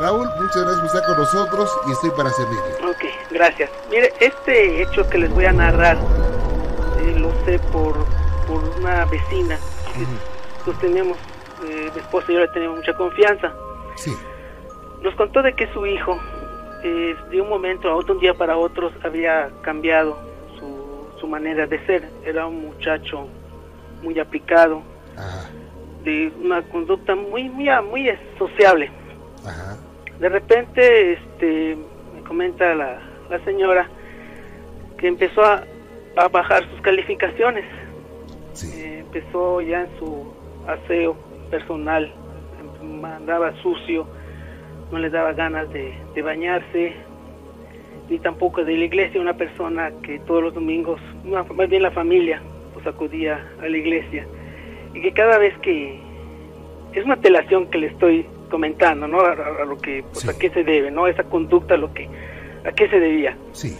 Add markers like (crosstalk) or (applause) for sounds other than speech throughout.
Raúl, muchas gracias por estar con nosotros y estoy para servirle. Ok, gracias. Mire, este hecho que les voy a narrar eh, lo sé por, por una vecina que pues tenemos, eh, mi esposa y yo le tenemos mucha confianza. Sí. Nos contó de que su hijo, eh, de un momento a otro, un día para otro, había cambiado su, su manera de ser. Era un muchacho muy aplicado, Ajá, de una conducta muy, muy, muy sociable. ajá. De repente, este, me comenta la, la señora que empezó a, a bajar sus calificaciones. Sí. Eh, empezó ya en su aseo personal, andaba sucio, no le daba ganas de, de bañarse, ni tampoco de la iglesia, una persona que todos los domingos, más bien la familia, pues acudía a la iglesia, y que cada vez que, es una telación que le estoy comentando, ¿no? A, a- a lo que, pues, Sí. a qué se debe, ¿no? Esa conducta, lo que, a qué se debía Sí.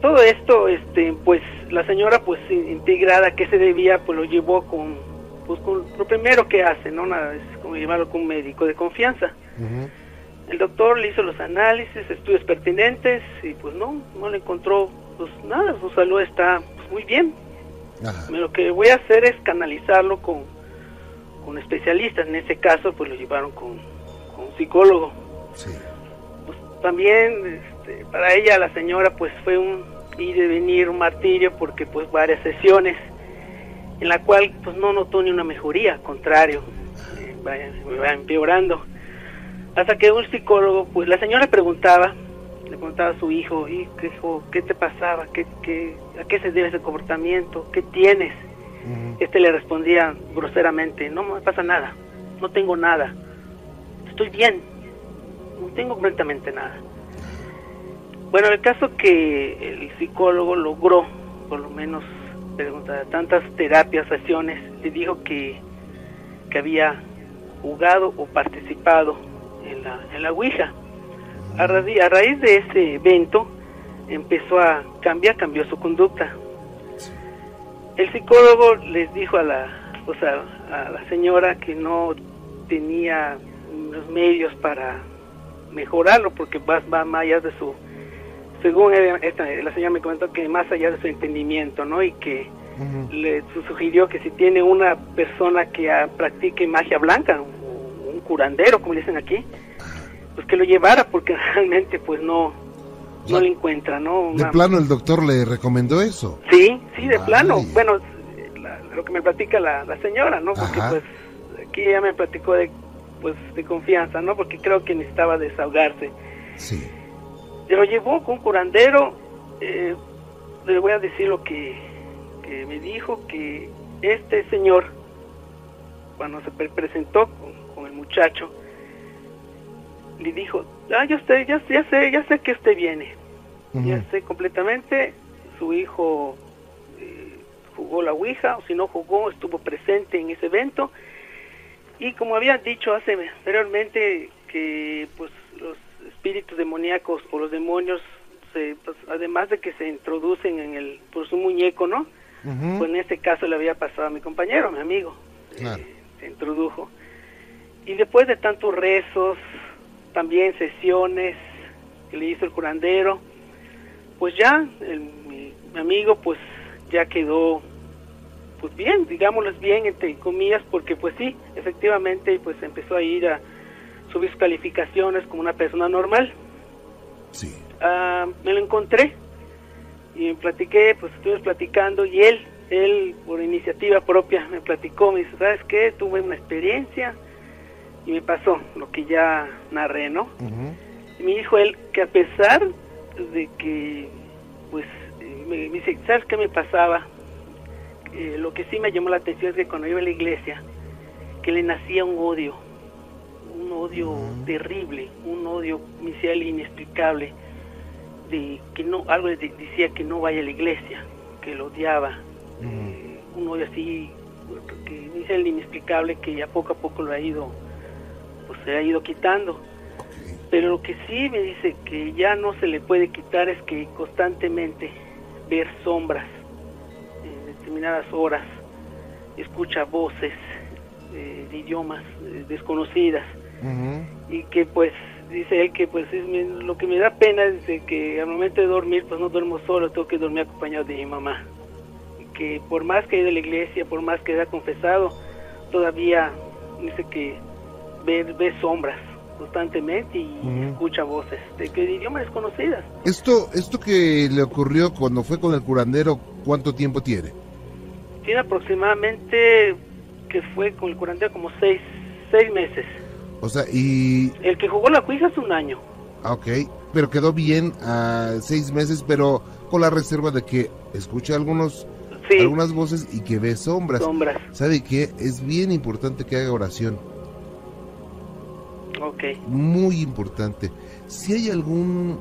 todo esto este pues la señora pues in- integrada a qué se debía pues lo llevó con pues con lo primero que hace no nada es como llevarlo con un médico de confianza Ujú. el doctor le hizo los análisis estudios pertinentes y pues no no le encontró pues nada su salud está pues, muy bien Ajá. lo que voy a hacer es canalizarlo con con especialistas. En ese caso pues lo llevaron con, con un psicólogo. Sí. pues también este, para ella la señora pues fue un ir y venir un martirio porque pues varias sesiones en la cual pues no notó ni una mejoría al contrario eh, va, va empeorando. Hasta que un psicólogo pues la señora preguntaba le preguntaba a su hijo y qué hijo qué te pasaba ¿Qué, qué, a qué se debe ese comportamiento qué tienes. Este le respondía groseramente, no me pasa nada, no tengo nada, estoy bien, no tengo completamente nada. Bueno, el caso que el psicólogo logró, por lo menos, preguntar tantas terapias, sesiones, le dijo que, que había jugado o participado en la, en la Ouija. A raíz de ese evento empezó a cambiar, cambió su conducta el psicólogo les dijo a la, o sea, a la señora que no tenía los medios para mejorarlo porque va, va más allá de su, según esta- la señora me comentó que más allá de su entendimiento, ¿no? Y que le su- sugirió que si tiene una persona que ah, practique magia blanca, un, un curandero, como le dicen aquí, pues que lo llevara porque (laughs) realmente pues no, no le encuentra, ¿no? De plano el doctor le recomendó eso. Sí, sí, de plano. Bueno, la- lo que me platica la, la señora, ¿no? Porque Ajá. pues aquí ella me platicó de pues de confianza, ¿no? Porque creo que necesitaba desahogarse. Sí. Se lo llevó con un curandero. eh, le voy a decir lo que, que me dijo que este señor cuando se pre- presentó con, con el muchacho le dijo, ah, yo sé, ya, ya sé, ya sé que usted viene. Ya sé completamente, su hijo jugó la Ouija, o si no jugó, estuvo presente en ese evento. Y como había dicho hace anteriormente, que pues los espíritus demoníacos o los demonios, se, pues, además de que se introducen en el, pues un muñeco, ¿no? Pues en este caso le había pasado a mi compañero, a mi amigo. Claro. Eh, se introdujo. Y después de tantos rezos, también sesiones que le hizo el curandero, pues ya el- mi, mi amigo pues ya quedó pues bien, digámoslo bien entre comillas, porque pues sí, efectivamente pues empezó a ir a subir sus calificaciones como una persona normal. Sí. Ah, me lo encontré y me platiqué, pues estuvimos platicando y él, él por iniciativa propia me platicó, me dice, ¿sabes qué? Tuve una experiencia y me pasó lo que ya narré, ¿no? Y me dijo él que a pesar de que, pues, eh, me, me dice, ¿sabes qué me pasaba? Eh, lo que sí me llamó la atención es que cuando iba a la iglesia, que le nacía un odio, un odio terrible, un odio inexplicable, de que no, algo le de- decía que no vaya a la iglesia, que lo odiaba, eh, un odio así, que inicial inexplicable que ya poco a poco lo ha ido, pues se ha ido quitando. Pero lo que sí me dice que ya no se le puede quitar es que constantemente ver sombras determinadas horas, escucha voces eh, de idiomas eh, desconocidas Ujú. y que pues dice él que pues es mi- lo que me da pena es de que al momento de dormir pues no duermo solo, tengo que dormir acompañado de mi mamá. Y que por más que he ido a la iglesia, por más que haya confesado, todavía dice que ve, ve sombras constantemente y Ujú. escucha voces de que de idiomas desconocidas. Esto, esto que le ocurrió cuando fue con el curandero, ¿cuánto tiempo tiene? Tiene aproximadamente que fue con el curandero como seis, seis meses. O sea, y... El que jugó la cuija es un año. ah, Ok, pero quedó bien a seis meses, pero con la reserva de que escucha algunos, Sí, algunas voces y que ve sombras. sombras. ¿Sabe qué? Es bien importante que haga oración. Ok. Muy importante. Si hay algún,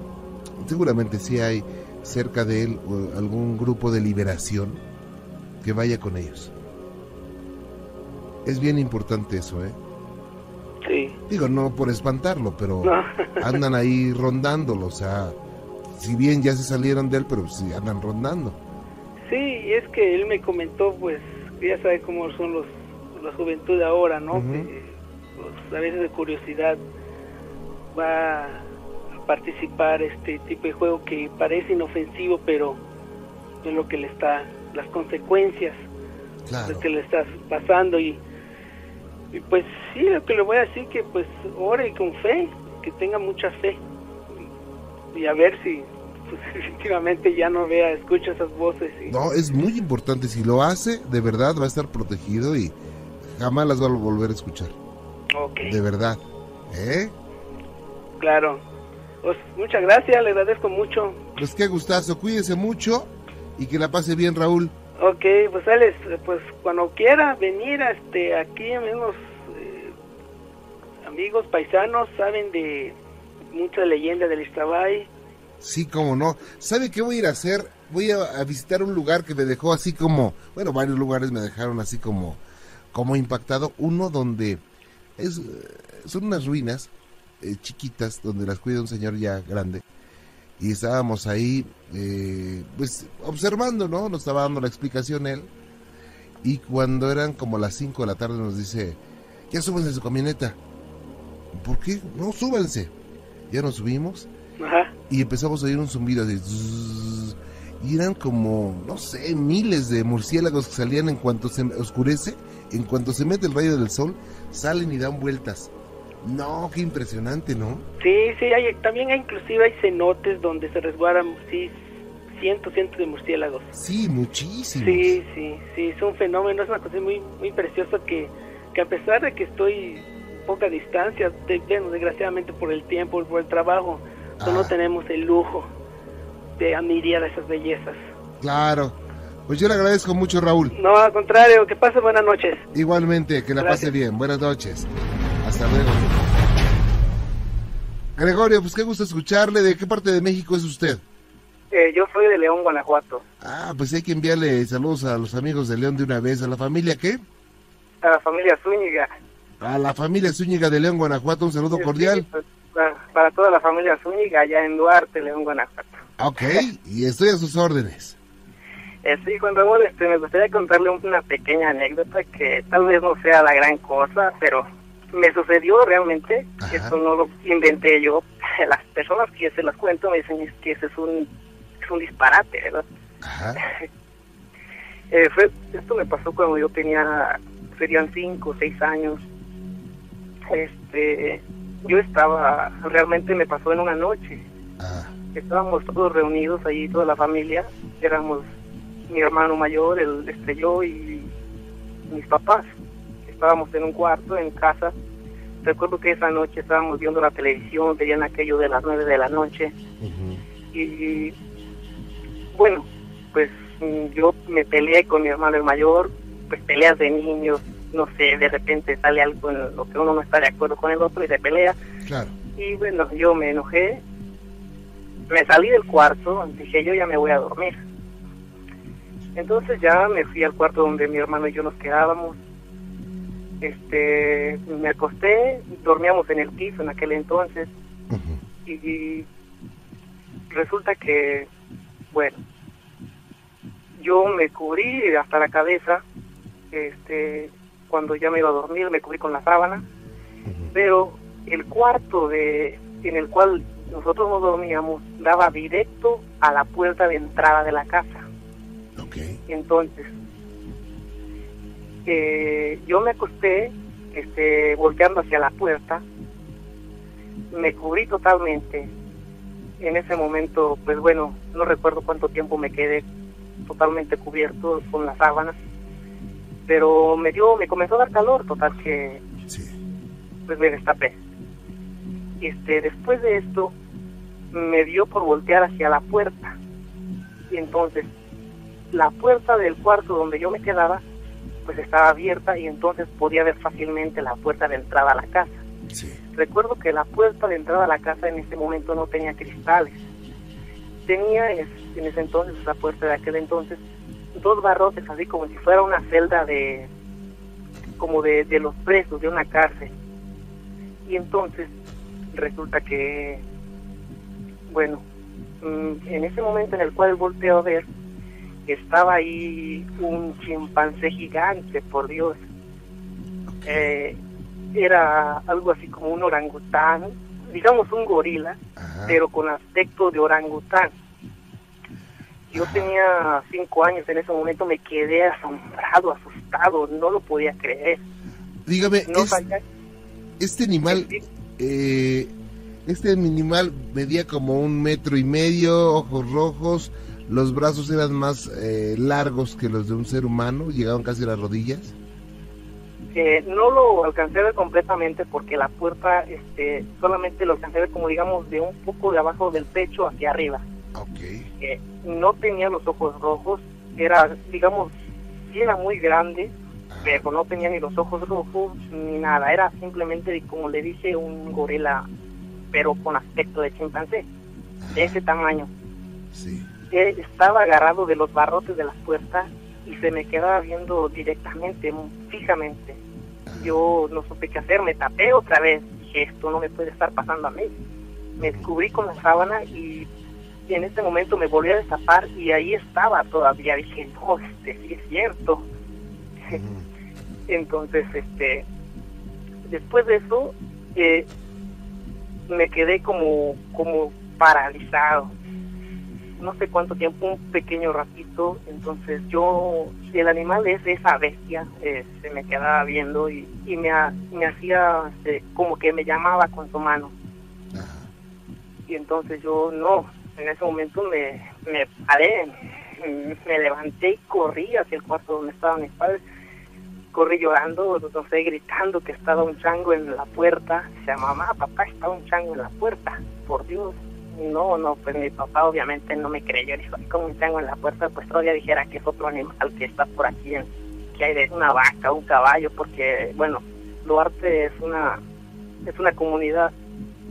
seguramente si hay cerca de él algún grupo de liberación, que vaya con ellos. Es bien importante eso, ¿eh? Sí. Digo, no por espantarlo, pero No. (laughs) andan ahí rondándolo, o sea, si bien ya se salieron de él, pero sí andan rondando. Sí, y es que él me comentó, pues, que ya sabe cómo son los la juventud de ahora, ¿no? Que, pues, a veces de curiosidad va a participar este tipo de juego que parece inofensivo, pero es lo que le está, las consecuencias Claro. lo que le está pasando y, y pues sí, lo que le voy a decir que pues ore con fe, que tenga mucha fe y a ver si (laughs) pues efectivamente ya no vea, escucha esas voces y No, es muy importante. Si lo hace, de verdad va a estar protegido y jamás las va a volver a escuchar. Ok, De verdad. ¿Eh? claro. Pues muchas gracias, le agradezco mucho. Pues qué gustazo. Cuídese mucho y que la pase bien, Raúl. Ok, pues Alex, pues cuando quiera venir a este aquí amigos eh, amigos paisanos saben de mucha leyenda del Ixtabay. Sí, cómo no. ¿Sabe qué voy a ir a hacer? Voy a, a visitar un lugar que me dejó así como, bueno, varios lugares me dejaron así como, como impactado. Uno donde es, eh, son unas ruinas eh, chiquitas donde las cuida un señor ya grande. Y estábamos ahí, eh, pues, observando, ¿no? Nos estaba dando la explicación él. Y cuando eran como las 5 de la tarde nos dice, ya súbanse a su camioneta. ¿Por qué? No, súbanse. Ya nos subimos Ajá. y empezamos a oír un zumbido así. zzzz, y eran como, no sé, miles de murciélagos que salían en cuanto se oscurece, en cuanto se mete el rayo del sol, salen y dan vueltas. No, qué impresionante, ¿no? Sí, sí, hay, también hay inclusive hay cenotes donde se resguardan sí, cientos, cientos de murciélagos. Sí, muchísimos. Sí, sí, sí, es un fenómeno, es una cosa muy, muy preciosa que, que a pesar de que estoy poca distancia, de- bueno, desgraciadamente por el tiempo, por el trabajo, pues no Ah. tenemos el lujo de admirar esas bellezas. Claro. Pues yo le agradezco mucho, Raúl. No, al contrario, que pase buenas noches. Igualmente, que la Gracias. pase bien. Buenas noches. Hasta luego. Gregorio, pues qué gusto escucharle. ¿De qué parte de México es usted? Eh, yo soy de León, Guanajuato. Ah, pues hay que enviarle saludos a los amigos de León de una vez. ¿A la familia qué? A la familia Zúñiga. A la familia Zúñiga de León, Guanajuato, un saludo Sí, cordial. pues, para, para toda la familia Zúñiga allá en Duarte, León, Guanajuato. Ok, y estoy a sus órdenes. Eh, sí, Juan Ramón, este, me gustaría contarle una pequeña anécdota que tal vez no sea la gran cosa, pero me sucedió realmente. Ajá. Esto no lo inventé yo. (laughs) Las personas que se las cuento me dicen es que ese es un, es un disparate, ¿verdad? Ajá. (laughs) Eh, fue, esto me pasó cuando yo tenía, serían cinco o seis años. Este, yo estaba, realmente me pasó en una noche. Ah, Estábamos todos reunidos ahí, toda la familia. Éramos mi hermano mayor, el, este, yo y mis papás. Estábamos en un cuarto, en casa. Recuerdo que esa noche estábamos viendo la televisión, veían aquello de las nueve de la noche. Y bueno, pues mm, yo me peleé con mi hermano el mayor, pues peleas de niños, no sé, de repente sale algo en lo que uno no está de acuerdo con el otro y se pelea. Claro. Y bueno, yo me enojé, me salí del cuarto, dije yo ya me voy a dormir. Entonces ya me fui al cuarto donde mi hermano y yo nos quedábamos. Este, me acosté, dormíamos en el piso en aquel entonces y resulta que, bueno, yo me cubrí hasta la cabeza, este, cuando ya me iba a dormir me cubrí con la sábana, pero el cuarto de en el cual nosotros nos dormíamos daba directo a la puerta de entrada de la casa. Ok. Entonces, eh, yo me acosté este, volteando hacia la puerta, me cubrí totalmente. En ese momento, pues bueno, no recuerdo cuánto tiempo me quedé totalmente cubierto con las sábanas, pero me dio, me comenzó a dar calor, total que Sí. pues me destapé. Este, después de esto, me dio por voltear hacia la puerta. Y entonces, la puerta del cuarto donde yo me quedaba, pues estaba abierta y entonces podía ver fácilmente la puerta de entrada a la casa. Sí. Recuerdo que la puerta de entrada a la casa en ese momento no tenía cristales. Tenía en ese entonces, esa puerta de aquel entonces, dos barrotes, así como si fuera una celda de, como de, de los presos de una cárcel. Y entonces resulta que, bueno, mm, en ese momento en el cual volteo a ver, estaba ahí un chimpancé gigante, por Dios. Eh, era algo así como un orangután, digamos un gorila, Ajá. pero con aspecto de orangután. Yo tenía cinco años en ese momento, me quedé asombrado, asustado, no lo podía creer. Dígame, No es- sabía este animal, eh, este animal medía como un metro y medio, ojos rojos, los brazos eran más eh, largos que los de un ser humano, llegaban casi a las rodillas. Eh, no lo alcancé a ver completamente porque la puerta este, solamente lo alcancé a ver como digamos de un poco de abajo del pecho hacia arriba. Ok. Eh, no tenía los ojos rojos, era digamos, sí era muy grande, pero no tenía ni los ojos rojos ni nada, era simplemente como le dije un gorila, pero con aspecto de chimpancé, de ese tamaño. Sí. Eh, estaba agarrado de los barrotes de las puertas y se me quedaba viendo directamente, fijamente. Yo no supe qué hacer, me tapé otra vez. Dije, esto no me puede estar pasando a mí. Me cubrí con la sábana y en este momento me volví a destapar y ahí estaba todavía. Dije, no, este sí es cierto. (laughs) Entonces, este, después de eso, eh, me quedé como, como paralizado. No sé cuánto tiempo, un pequeño ratito. Entonces, yo, el animal es esa bestia, eh, se me quedaba viendo y, y me, ha- me hacía este, como que me llamaba con su mano. Ajá. Y entonces yo, no, en ese momento me, me paré, me levanté y corrí hacia el cuarto donde estaban mis padres. Corrí llorando, no sé, gritando que estaba un chango en la puerta. Decía, mamá, papá, está un chango en la puerta, por Dios. No, no, pues mi papá obviamente no me creyó. Dijo, "Ay, como un chango en la puerta, pues todavía dijera que es otro animal que está por aquí, en- que hay de una vaca, un caballo, porque, bueno, Duarte es una, es una comunidad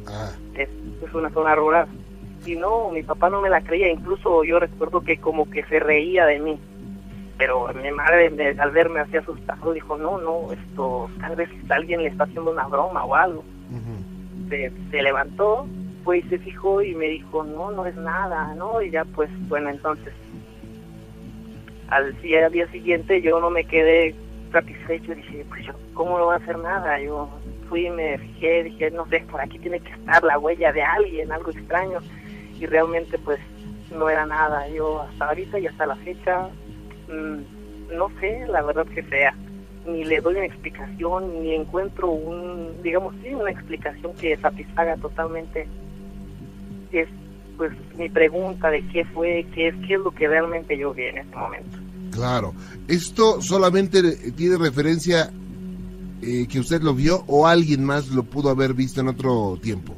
Ah, es, es una zona rural. Y no, mi papá no me la creía, incluso yo recuerdo que como que se reía de mí. Pero mi madre me- al verme así asustado dijo, no, no, esto tal vez alguien le está haciendo una broma o algo. Se, se levantó, fue y se fijó y me dijo, no, no es nada, ¿no? Y ya pues, bueno, entonces, al día, siguiente yo no me quedé satisfecho, dije, pues yo, ¿cómo no va a hacer nada? Yo fui me fijé, dije, no sé, por aquí tiene que estar la huella de alguien, algo extraño, y realmente pues no era nada, yo hasta ahorita y hasta la fecha, mm, no sé la verdad que sea, ni le doy una explicación, ni encuentro un, digamos, sí, una explicación que satisfaga totalmente, es pues mi pregunta de qué fue, qué es, qué es lo que realmente yo vi en este momento. Claro. ¿Esto solamente tiene referencia eh, que usted lo vio o alguien más lo pudo haber visto en otro tiempo?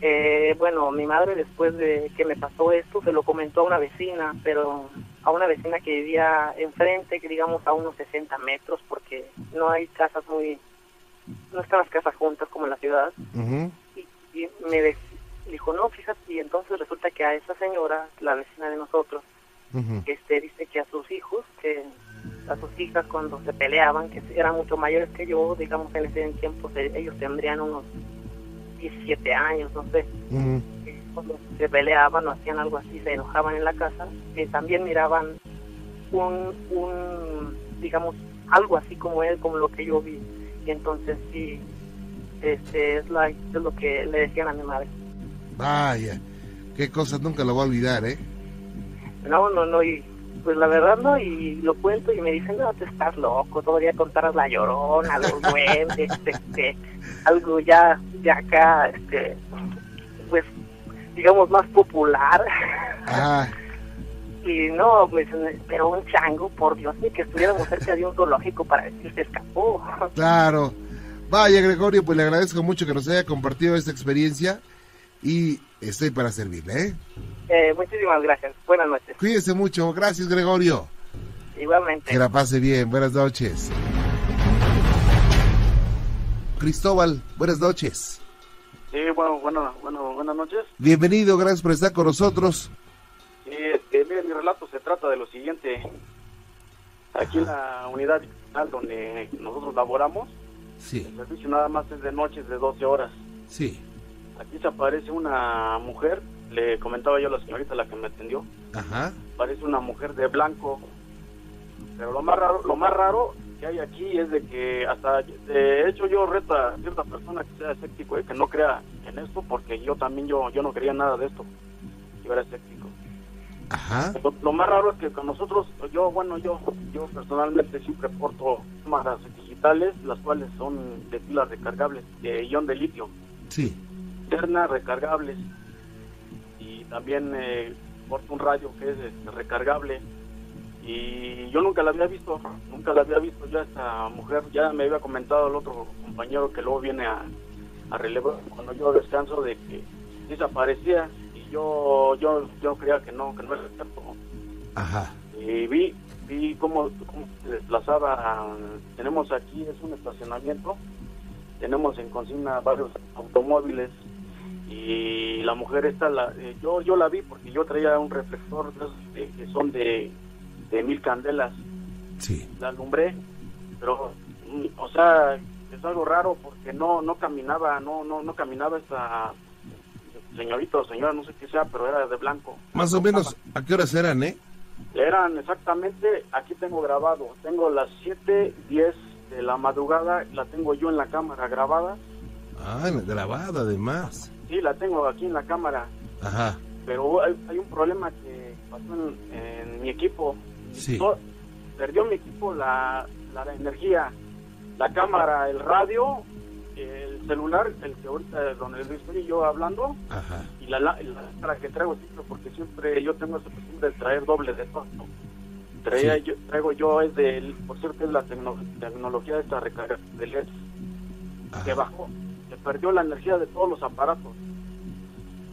Eh, bueno, mi madre después de que me pasó esto se lo comentó a una vecina, pero a una vecina que vivía enfrente, que digamos a unos 60 metros, porque no hay casas muy, no están las casas juntas como en la ciudad. Y, y me dijo, no, fíjate, y entonces resulta que a esa señora, la vecina de nosotros, este dice que a sus hijos, que a sus hijas cuando se peleaban, que eran mucho mayores que yo, digamos en ese tiempo ellos tendrían unos 17 años, no sé, que cuando se peleaban o hacían algo así, se enojaban en la casa, que también miraban un, un, digamos, algo así como él, como lo que yo vi. Y entonces sí, este, es, la, es lo que le decían a mi madre. Vaya, qué cosas nunca lo voy a olvidar, ¿eh? No, no, no, y pues la verdad no, y lo cuento y me dicen, no, te estás loco, todavía contaras la llorona, los duendes, (laughs) este, algo ya de acá, este, pues, digamos, más popular. Ah, (laughs) Y no, pues, pero un chango, por Dios, ni que estuviéramos cerca de un zoológico para decir se escapó. claro. Vaya, Gregorio, pues le agradezco mucho que nos haya compartido esta experiencia y estoy para servirle, ¿eh? Eh, muchísimas gracias, buenas noches. Cuídese mucho. Gracias, Gregorio. Igualmente. Que la pase bien. Buenas noches. Cristóbal, buenas noches. Sí, bueno, bueno, bueno, buenas noches. Bienvenido, gracias por estar con nosotros. Sí, este, mire, mi relato se trata de lo siguiente. Aquí en la unidad donde nosotros laboramos, Sí, el servicio nada más es de noches de 12 horas. sí. Aquí se aparece una mujer, le comentaba yo a la señorita la que me atendió, Ajá. parece una mujer de blanco. Pero lo más raro, lo más raro que hay aquí es de que hasta de hecho yo reto a cierta persona que sea escéptico y que no crea en esto porque yo también yo yo no creía nada de esto. Yo era escéptico. Ajá. Lo, lo más raro es que con nosotros, yo, bueno, yo, yo personalmente siempre porto cámaras digitales, las cuales son de pilas recargables, de ion de litio, Sí. Internas recargables, y también eh, porto un radio que es este, recargable, y yo nunca la había visto, nunca la había visto. Ya esta mujer, ya me había comentado el otro compañero que luego viene a, a relevar cuando yo descanso de que desaparecía, y yo, yo, yo creía que no, que no era cierto, Ajá. y vi vi cómo, cómo se desplazaba. Tenemos aquí es un estacionamiento. Tenemos en consigna varios automóviles y la mujer esta la, eh, yo yo la vi porque yo traía un reflector de que son de, de mil candelas Sí. la alumbré pero mm, o sea es algo raro porque no no caminaba no no no caminaba esta señorita o señora no sé qué sea pero era de blanco Más o menos, ¿a qué horas eran, eh? eran exactamente, aquí tengo grabado, tengo las 7, 10 de la madrugada, la tengo yo en la cámara grabada, Ah, grabada además. Sí, la tengo aquí en la cámara, Ajá. pero hay, hay un problema que pasó en, en mi equipo, Sí. Perdió mi equipo la, la, la energía, la cámara, el radio, el celular, el que ahorita donde estoy yo hablando, Ajá. y la, lámpara que traigo siempre porque siempre yo tengo esa costumbre de traer doble de todo traía Sí. yo traigo yo es de por cierto es la tecno- tecnología de esta recarga de LED que bajó se perdió la energía de todos los aparatos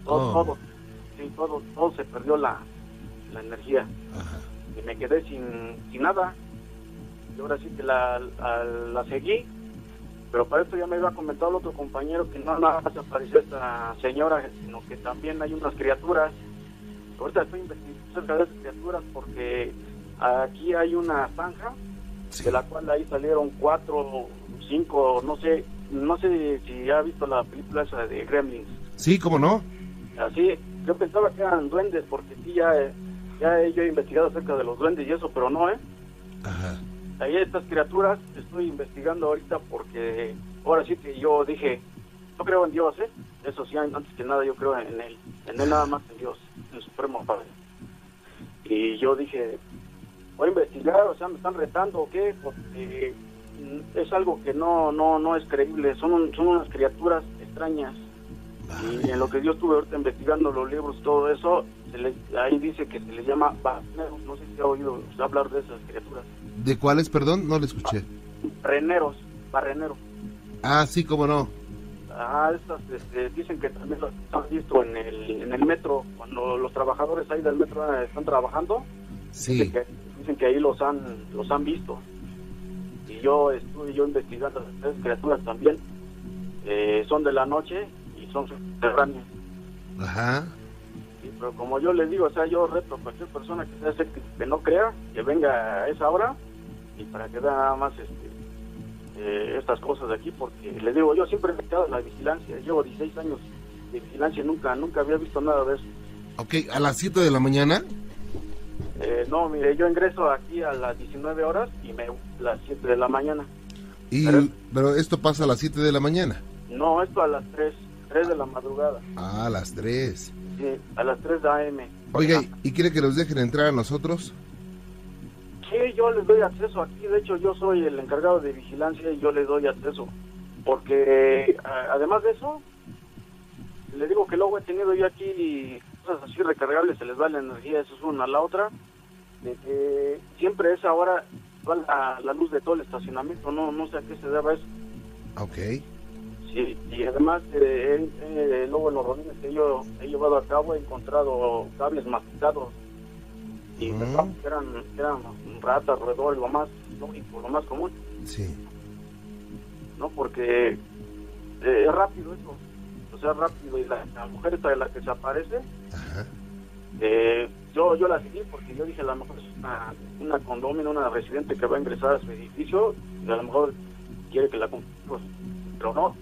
todo Oh. todo sí todo todo se perdió la, la energía Ajá. y me quedé sin, sin nada y ahora sí que la, la, la seguí pero para esto ya me había comentado el otro compañero que no nada más apareció esta señora sino que también hay unas criaturas ahorita estoy investigando acerca de esas criaturas porque aquí hay una zanja Sí. de la cual ahí salieron cuatro cinco no sé no sé si ha visto la película esa de Gremlins Sí, ¿cómo no? Así, yo pensaba que eran duendes, porque sí, ya, ya yo he investigado acerca de los duendes y eso, pero no, ¿eh? Ajá. Ahí estas criaturas estoy investigando ahorita porque ahora sí que yo dije, yo creo en Dios, ¿eh? Eso sí, antes que nada yo creo en Él, en Él nada más en Dios, en el Supremo Padre. Y yo dije, voy a investigar, o sea, me están retando o qué, porque es algo que no, no, no es creíble, son, un- son unas criaturas extrañas. Y en lo que yo estuve ahorita investigando los libros, todo eso, se le- ahí dice que se les llama barreneros. No sé si ha oído usted hablar de esas criaturas. ¿De cuáles, perdón? No le escuché. Barreneros, barreneros. Ah, sí, cómo no. Ah, estas este, dicen que también las han visto en el, en el metro, cuando los trabajadores ahí del metro eh, están trabajando, Sí. dicen, que, dicen que ahí los han, los han visto. Y yo estuve yo investigando esas criaturas también. Eh, son de la noche y son subterráneas. Ajá. Sí, pero como yo les digo, o sea, yo reto a cualquier persona que sea que no crea, que venga a esa hora y para que vea nada más este, eh, estas cosas de aquí, porque les digo, yo siempre he dedicado a la vigilancia, llevo 16 años de vigilancia nunca, nunca había visto nada de eso. Ok, a las 7 de la mañana. Eh, no, mire, yo ingreso aquí a las 19 horas y me las 7 de la mañana. Y, Pero- pero esto pasa a las 7 de la mañana. No, esto a las 3, 3 de la madrugada. Ah, a las 3. Sí, a las 3 de AM. Oiga, ¿y quiere que los dejen entrar a nosotros? Sí, yo les doy acceso aquí. De hecho, yo soy el encargado de vigilancia y yo les doy acceso. Porque a- además de eso, le digo que luego he tenido yo aquí cosas así recargables, se les va la energía, eso es una. La otra, de que siempre a esa hora va la, la luz de todo el estacionamiento. No, no sé a qué se deba eso. Ok. Sí, y además, eh, luego en los rodines que yo he llevado a cabo he encontrado cables masticados y Mm. eran, eran ratas, roedores, lo más lógico, lo más común, Sí. ¿no? Porque eh, es rápido eso, o sea, rápido. Y la, la mujer esta de la que se aparece, Ajá. eh, yo yo la seguí porque yo dije, a lo mejor es una, una condomina, una residente que va a ingresar a su edificio y a lo mejor quiere que la pues, pero no.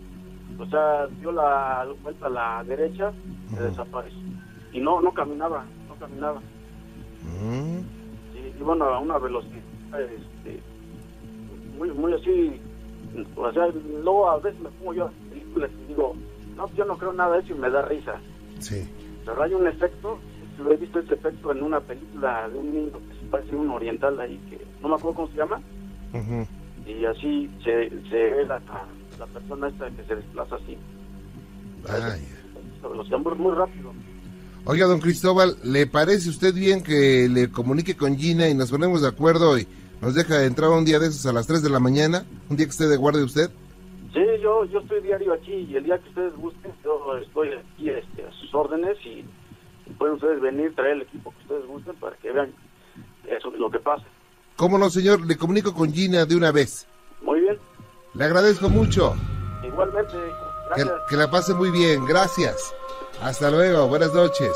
O sea, dio la vuelta a la derecha, se Ujú. desapareció. Y no, no caminaba, no caminaba. Mm, Y iban a una velocidad, este, muy, muy así. O sea, luego a veces me pongo yo a películas y digo, no, yo no creo nada de eso y me da risa. Sí. Pero hay un efecto, lo he visto este efecto en una película de un niño que se parece un oriental ahí, que no me acuerdo cómo se llama, y así se, se ve la, la persona esta que se desplaza así. Ay. Los tambores muy rápido. Oiga, don Cristóbal, ¿le parece usted bien que le comunique con Gina y nos ponemos de acuerdo y nos deja entrar un día de esos a las 3 de la mañana? Un día que esté de guardia usted. Sí, yo, yo estoy diario aquí y el día que ustedes gusten, yo estoy aquí este, a sus órdenes y pueden ustedes venir, traer el equipo que ustedes gusten para que vean eso lo que pasa. ¿Cómo no, señor? Le comunico con Gina de una vez. Muy bien, Le agradezco mucho. igualmente, Que, gracias. que la pase muy bien. Gracias. Hasta luego. Buenas noches.